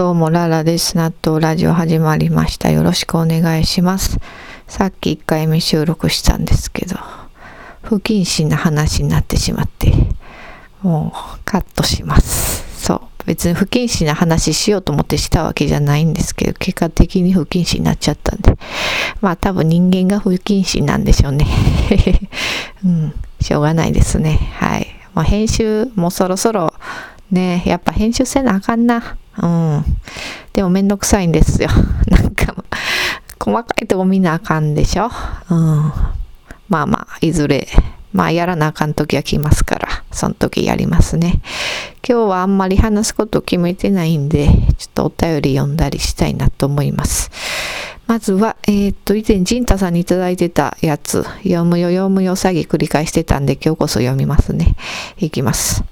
どうも、ララです。納豆ラジオ始まりました。よろしくお願いします。さっき1回目収録したんですけど、不謹慎な話になってしまって、もうカットします。そう。別に不謹慎な話しようと思ってしたわけじゃないんですけど、結果的に不謹慎になっちゃったんで、まあ多分人間が不謹慎なんでしょうね。うん、しょうがないですね。はい。まあ、編集もそろそろねやっぱ編集せなあかんな。うん。でもめんどくさいんですよ。なんか、細かいとこ見なあかんでしょ？うん。まあまあ、いずれ、まあやらなあかん時は来ますから、その時やりますね。今日はあんまり話すこと決めてないんで、ちょっとお便り読んだりしたいなと思います。まずは、えー、っと、以前、ジンタさんにいただいてたやつ、読むよ、読むよ詐欺繰り返してたんで、今日こそ読みますね。いきます。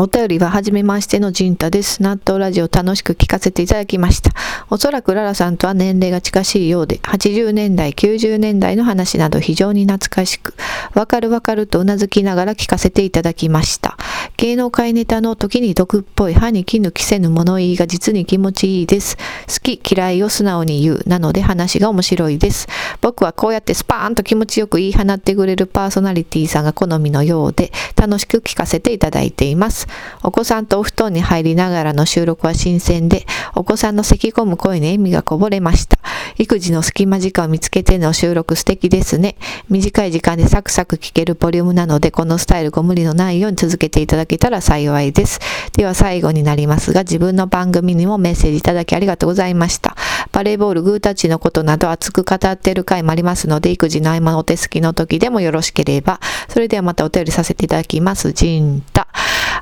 お便りははじめましてのジンタです。納豆ラジオ楽しく聞かせていただきました。おそらくララさんとは年齢が近しいようで、80年代、90年代の話など非常に懐かしく、わかるわかると頷きながら聞かせていただきました。芸能界ネタの時に毒っぽい歯に衣着せぬ物言いが実に気持ちいいです。好き嫌いを素直に言う。なので話が面白いです。僕はこうやってスパーンと気持ちよく言い放ってくれるパーソナリティさんが好みのようで、楽しく聞かせていただいています。お子さんとお布団に入りながらの収録は新鮮で、お子さんの咳き込む声に笑みがこぼれました。育児の隙間時間を見つけての収録素敵ですね。短い時間でサクサク聞けるボリュームなので、このスタイルご無理のないように続けていただけたら幸いです。では最後になりますが、自分の番組にもメッセージいただきありがとうございました。バレーボール、グータッチのことなど熱く語っている回もありますので、育児の合間のお手すきの時でもよろしければ、それではまたお便りさせていただきます。ジンタ。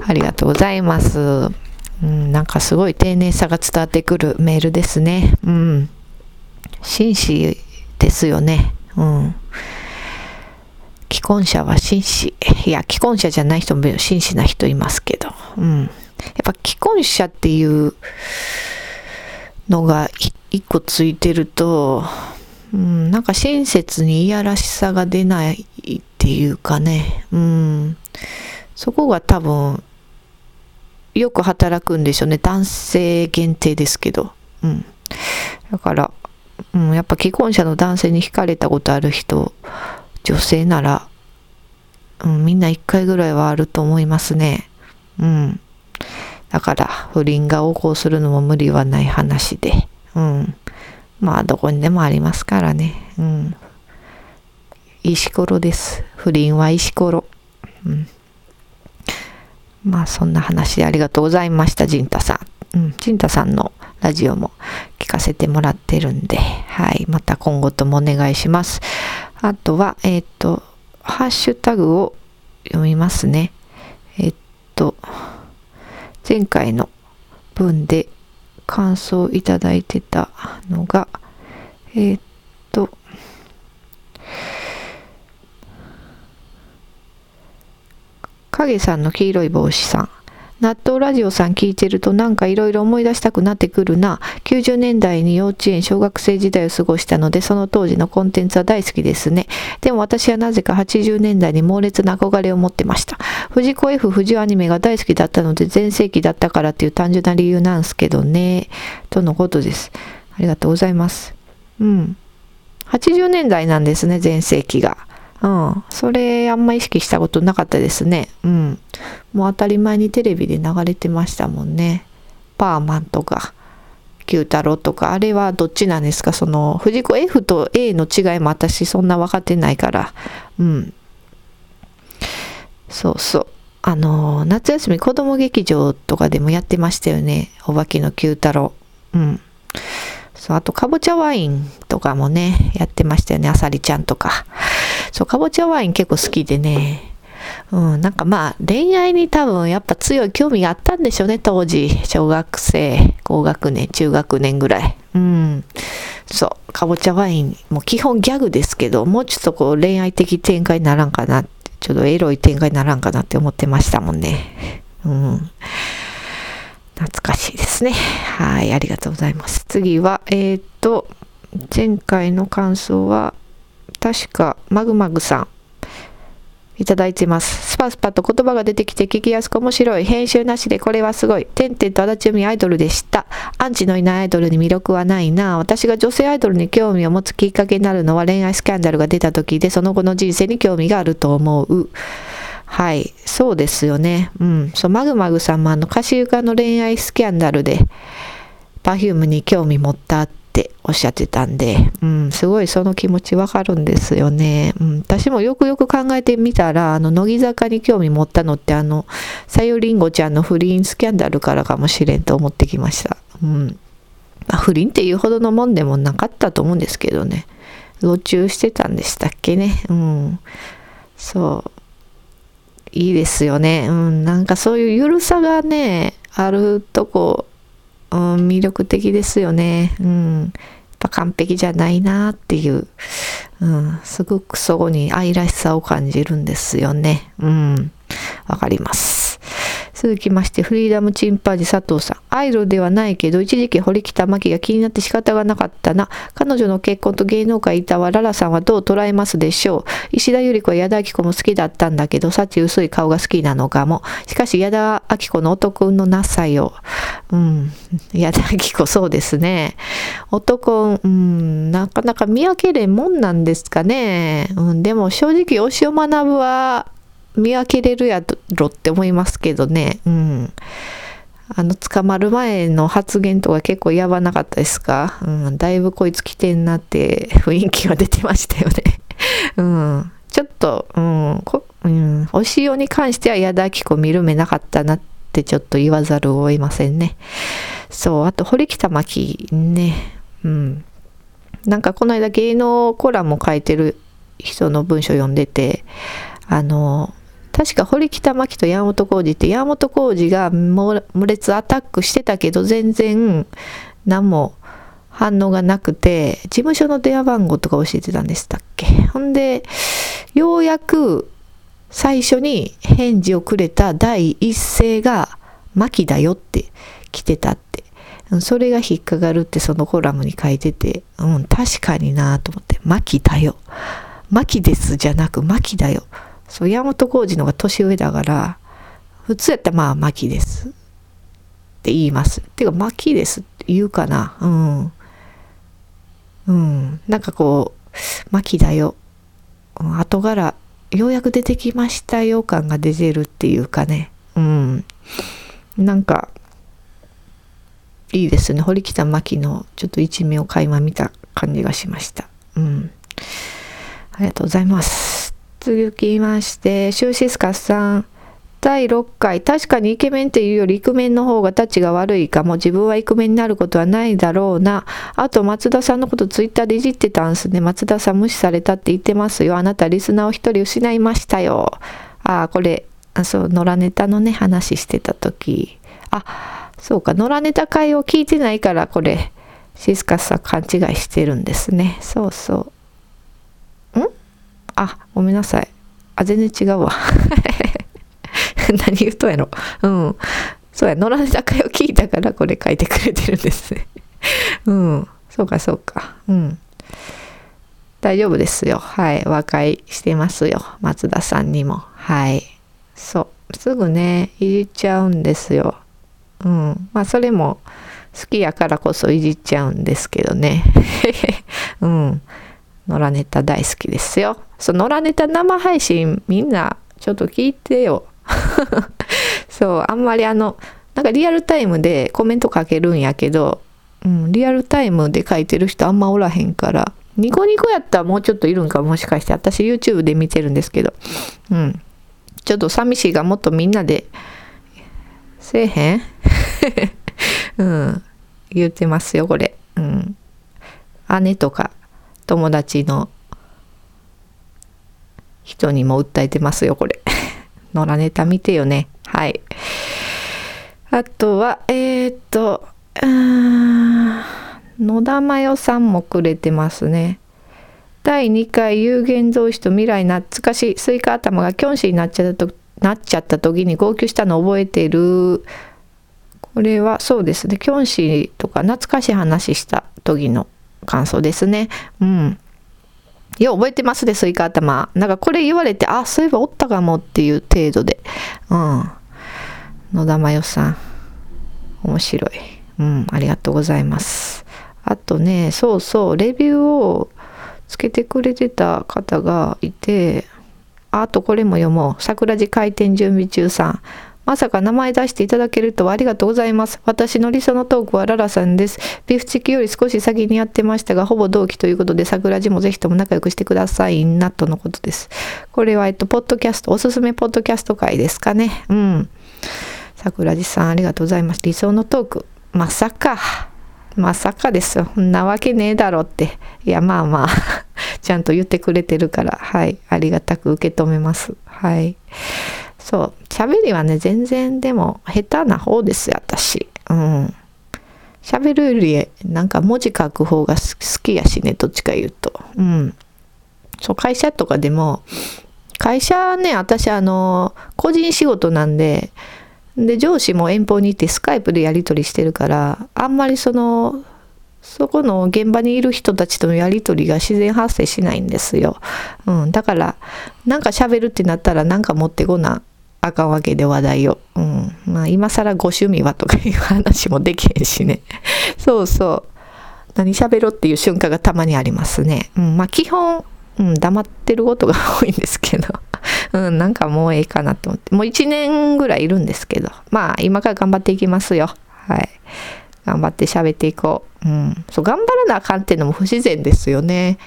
ありがとうございます。うん、なんかすごい丁寧さが伝わってくるメールですね。うん。紳士ですよね。うん。既婚者は紳士。いや、既婚者じゃない人も紳士な人いますけど。うん。やっぱ既婚者っていうのが一個ついてると、うん、なんか親切にいやらしさが出ないっていうかね。うん。そこが多分、よく働くんでしょうね。男性限定ですけど。うん。だから、うん、やっぱ既婚者の男性に惹かれたことある人、女性なら、うん、みんな一回ぐらいはあると思いますね。うん。だから、不倫が横行するのも無理はない話で。うん。まあ、どこにでもありますからね。うん。石ころです。不倫は石ころ。うん。まあそんな話でありがとうございました、ジンタさん。うん、ジンタさんのラジオも聞かせてもらってるんで、はい、また今後ともお願いします。あとは、えっ、ー、と、ハッシュタグを読みますね。えっと、前回の文で感想いただいてたのが、えっと、影さんの黄色い帽子さん。納豆ラジオさん聞いてるとなんかいろいろ思い出したくなってくるな。90年代に幼稚園、小学生時代を過ごしたので、その当時のコンテンツは大好きですね。でも私はなぜか80年代に猛烈な憧れを持ってました。藤子 F 不二アニメが大好きだったので、全盛期だったからっていう単純な理由なんですけどね。とのことです。ありがとうございます。うん。80年代なんですね、全盛期が。うん。それあんま意識したことなかったですね。うん。もう当たり前にテレビで流れてましたもんね。パーマンとか、九太郎とか、あれはどっちなんですか？その、藤子 F と A の違いも私そんな分かってないから。うん。そうそう。あの、夏休み子供劇場とかでもやってましたよね。お化けの九太郎。うん。そう、あと、かぼちゃワインとかもね、やってましたよね。あさりちゃんとか。そう、かぼちゃワイン結構好きでね。うん、なんかまあ、恋愛に多分やっぱ強い興味があったんでしょうね、当時。小学生、高学年、中学年ぐらい。うん。そう、かぼちゃワイン、もう基本ギャグですけど、もうちょっとこう恋愛的展開にならんかなちょっとエロい展開にならんかなって思ってましたもんね。うん。懐かしいですね。はい、ありがとうございます。次は、えっ、と、前回の感想は、確か、マグマグさん。いただいてます。スパスパと言葉が出てきて聞きやすく面白い。編集なしでこれはすごい。てんてんと足立海アイドルでした。アンチのいないアイドルに魅力はないな。私が女性アイドルに興味を持つきっかけになるのは恋愛スキャンダルが出た時で、その後の人生に興味があると思う。はい。そうですよね。うん。そう、マグマグさんもあの、歌手床の恋愛スキャンダルで、Perfume に興味持ったってっておっしゃってたんで、うん、すごいその気持ちわかるんですよね。うん、私もよくよく考えてみたら、あの、乃木坂に興味持ったのって、あの、さゆりんごちゃんの不倫スキャンダルからかもしれんと思ってきました。うん。まあ、不倫っていうほどのもんでもなかったと思うんですけどね。路中してたんでしたっけね。うん。そう。いいですよね。うん。なんかそういうゆるさがね、あるとこうん、魅力的ですよね。うん。やっぱ完璧じゃないなっていう、うん、すごくそこに愛らしさを感じるんですよね。うん。わかります。続きまして、フリーダムチンパンジ佐藤さん。アイドルではないけど、一時期堀北真希が気になって仕方がなかったな。彼女の結婚と芸能界いたわララさんはどう捉えますでしょう。石田ゆり子は矢田亜希子も好きだったんだけど、幸薄い顔が好きなのかも。しかし、矢田亜希子の男のなさよ。うん。矢田亜希子、そうですね。男、うん、なかなか見分けれんもんなんですかね。うん、でも正直、押尾学ぶは、見分けれるやろって思いますけどね。うん。あの、捕まる前の発言とか結構やばなかったですか？うん。だいぶこいつ来てんなって 雰囲気は出てましたよね。うん。ちょっと、うん。こうん。お塩に関しては矢田明子見る目なかったなってちょっと言わざるを得ませんね。そう。あと、堀北真希ね。うん。なんかこの間芸能コラム書いてる人の文章読んでて、あの、確か堀北真希と山本浩二って山本浩二が猛烈アタックしてたけど全然何も反応がなくて事務所の電話番号とか教えてたんでしたっけ？ほんでようやく最初に返事をくれた第一声が「マキだよ」って来てたって。それが引っかかるってそのコラムに書いててうん確かになと思って「マキだよ」「マキです」じゃなく「マキだよ」そう山本浩二のが年上だから普通やったらまあマキです。って言います。ていうかマキですって言うかな。うん。うん。なんかこうマキだよ。後からようやく出てきましたよ感が出てるっていうかね。うん。なんかいいですね。堀北真希のちょっと一面を垣間見た感じがしました。うん。ありがとうございます。続きまして、シューシスカスさん。第6回、確かにイケメンっていうよりイクメンの方がタチが悪いかも。自分はイクメンになることはないだろうな。あと、松田さんのことツイッターでいじってたんすね。松田さん無視されたって言ってますよ。あなたリスナーを一人失いましたよ。ああ、これ、そう、野良ネタのね、話してた時。あ、そうか、野良ネタ会を聞いてないから、これ、シスカスさん勘違いしてるんですね。そうそう。あ、ごめんなさい。あ、全然違うわ。何言うとやろ。うん。そうや、野良ネ会を聞いたからこれ書いてくれてるんですね。うん。そうか、そうか。うん。大丈夫ですよ。はい。和解してますよ。松田さんにも。はい。そう。すぐね、いじっちゃうんですよ。うん。まあ、それも好きやからこそいじっちゃうんですけどね。うん。野良ネタ大好きですよ。その野良ネタ生配信みんなちょっと聞いてよ。そう、あんまりあの、なんかリアルタイムでコメント書けるんやけど、うん、リアルタイムで書いてる人あんまおらへんから、ニコニコやったらもうちょっといるんかもしかして、私 YouTube で見てるんですけど、うん。ちょっと寂しいがもっとみんなで、せえへん？うん。言ってますよ、これ。うん。姉とか友達の人にも訴えてますよ、これ。野良ネタ見てよね。はい。あとは、えー、っと、野田真代さんもくれてますね。第2回有限増資と未来懐かしいスイカ頭がキョンシーになっちゃったとなっちゃった時に号泣したの覚えてる。これはそうですね。キョンシーとか懐かしい話した時の感想ですね。うん。よう覚えてますで、スイカ頭。なんかこれ言われて、あ、そういえばおったかもっていう程度で。うん。野田真代さん。面白い。うん、ありがとうございます。あとね、そうそう、レビューをつけてくれてた方がいて、あとこれも読もう。桜地開店準備中さん。まさか名前出していただけるとはありがとうございます。私の理想のトークはララさんです。ビフチキより少し先にやってましたが、ほぼ同期ということで、桜地もぜひとも仲良くしてくださいな、とのことです。これは、えっと、ポッドキャスト、おすすめポッドキャスト会ですかね。うん。桜地さん、ありがとうございます。理想のトーク。まさか。まさかですよ。そんなわけねえだろって。いや、まあまあ ちゃんと言ってくれてるから、はい。ありがたく受け止めます。はい。そう。喋りはね、全然でも下手な方です、私。うん。喋るより、なんか文字書く方が好きやしね、どっちか言うと。うん。そう、会社とかでも、会社ね、私あの、個人仕事なんで、で、上司も遠方にいてスカイプでやり取りしてるから、あんまりその、そこの現場にいる人たちとのやり取りが自然発生しないんですよ。うん。だから、なんか喋るってなったらなんか持ってこなあかんわけで話題を。うん。まあ今更ご趣味はとかいう話もできへんしね。そうそう。何喋ろうっていう瞬間がたまにありますね。うん。まあ基本、うん、黙ってることが多いんですけど。うん、なんかもうええかなと思って。もう1年ぐらいいるんですけど。まあ今から頑張っていきますよ。はい。頑張って喋っていこう。うん。そう、頑張らなあかんっていうのも不自然ですよね。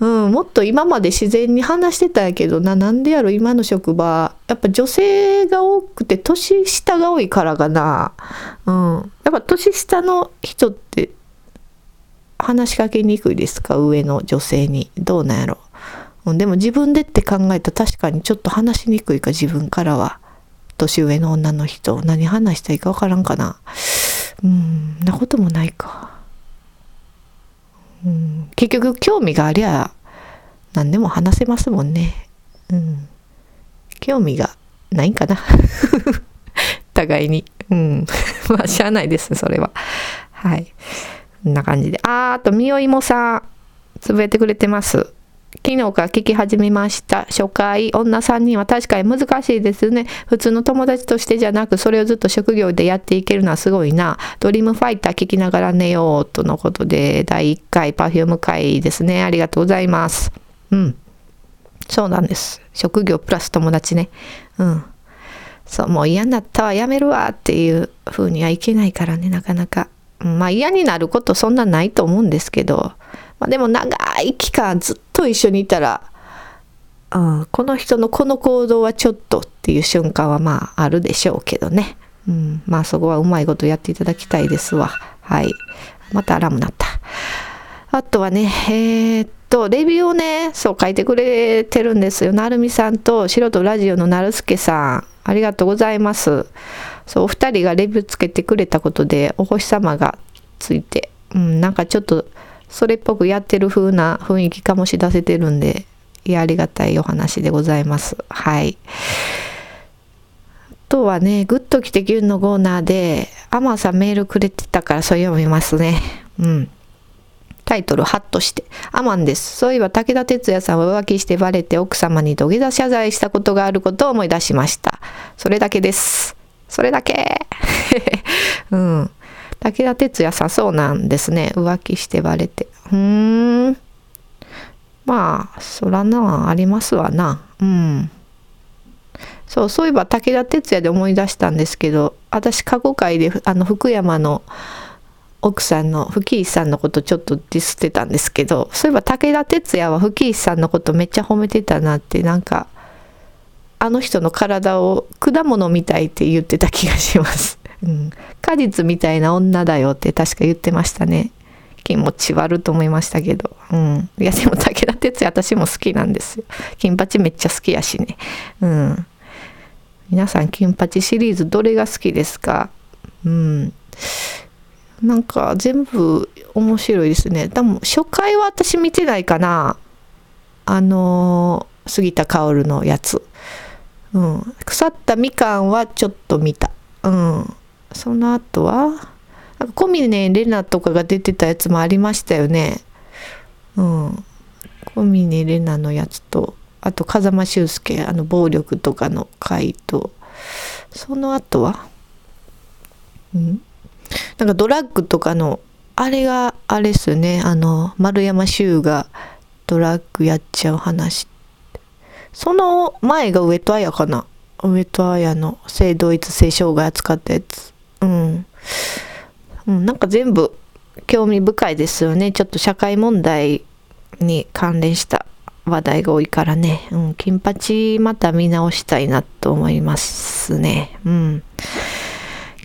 うん、もっと今まで自然に話してたんやけどななんでやろ今の職場。やっぱ女性が多くて年下が多いからかな、うん、やっぱ年下の人って話しかけにくいですか？上の女性に。どうなんやろ、うん、でも自分でって考えたら確かにちょっと話しにくいか自分からは。年上の女の人何話したいか分からんかな。うんなこともないか。結局興味がありゃ何でも話せますもんね。うん、興味がないんかな 互いに。うん。まあ、しゃあないです、それは。はい。こんな感じで。あー、あと、みおいもさん、つぶえてくれてます。昨日から聞き始めました。初回、女3人は確かに難しいですね。普通の友達としてじゃなく、それをずっと職業でやっていけるのはすごいな。ドリームファイター聞きながら寝ようとのことで、第1回 Perfume 回ですね。ありがとうございます。うん。そうなんです。職業プラス友達ね。うん。そう、もう嫌になったわ、やめるわっていう風にはいけないからね、なかなか。まあ嫌になることそんなないと思うんですけど、まあ、でも長い期間ずっとと一緒にいたら、うん、この人のこの行動はちょっとっていう瞬間はまああるでしょうけどね。うん、まあそこはうまいことやっていただきたいですわ。はい。またアラームなった。あとはね、えー、っと、レビューをね、そう書いてくれてるんですよ。なるみさんと素人ラジオのなるすけさん。ありがとうございます。そう、お二人がレビューつけてくれたことで、お星様がついて、うん、なんかちょっとそれっぽくやってる風な雰囲気醸し出せてるんで、いや、ありがたいお話でございます。はい。あとはね、グッと来てギュンのコーナーで、アマンさんメールくれてたからそう読みますね。うん。タイトル、ハッとして。アマンです。そういえば武田鉄矢さんは浮気してバレて奥様に土下座謝罪したことがあることを思い出しました。それだけです。それだけ。うん。武田鉄矢さそうなんですね。浮気してバレて。うーん。まあそらなありますわな。うん。そうそういえば武田鉄矢で思い出したんですけど私過去回であの福山の奥さんの吹石さんのことちょっとディスってたんですけどそういえば武田鉄矢は吹石さんのことめっちゃ褒めてたなってなんかあの人の体を果物みたいって言ってた気がします。うん、果実みたいな女だよって確か言ってましたね。気持ち悪と思いましたけど、うん、いやでも武田鉄矢私も好きなんですよ。金八めっちゃ好きやしね。うん。皆さん金八シリーズどれが好きですか？うん。なんか全部面白いですね。でも初回は私見てないかな。あの杉田薫のやつ。うん。腐ったみかんはちょっと見た。うん。その後はなんか小峰玲奈とかが出てたやつもありましたよね。うん。小峰玲奈のやつとあと風間俊介あの暴力とかの回とその後はうん。なんかドラッグとかのあれがあれっすよね。あの丸山修がドラッグやっちゃう話。その前が上戸彩かな。上戸彩の性同一性障害扱ったやつ。うん、うん、なんか全部興味深いですよねちょっと社会問題に関連した話題が多いからね、うん、金八また見直したいなと思いますね。うん。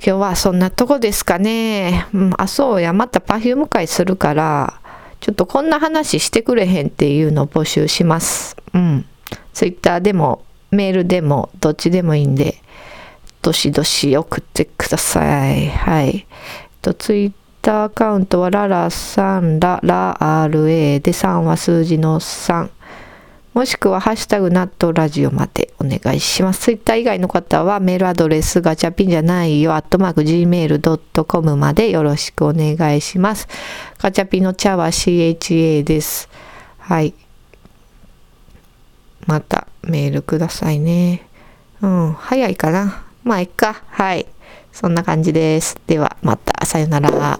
今日はそんなとこですかね。うん、あ、そうや、また Perfume 会するから、ちょっとこんな話してくれへんっていうのを募集します。うん。Twitter でもメールでもどっちでもいいんで、どしどし送ってください。はい。と、Twitter アカウントはララさんララ RA で3は数字の3。もしくはハッシュタグナットラジオまでお願いします。ツイッター以外の方はメールアドレスガチャピンじゃないよ、アットマーク gmail.com までよろしくお願いします。ガチャピンの茶は CHA です。はい。またメールくださいね。うん、早いかな。まあ、いっか。はい。そんな感じです。では、また、さよなら。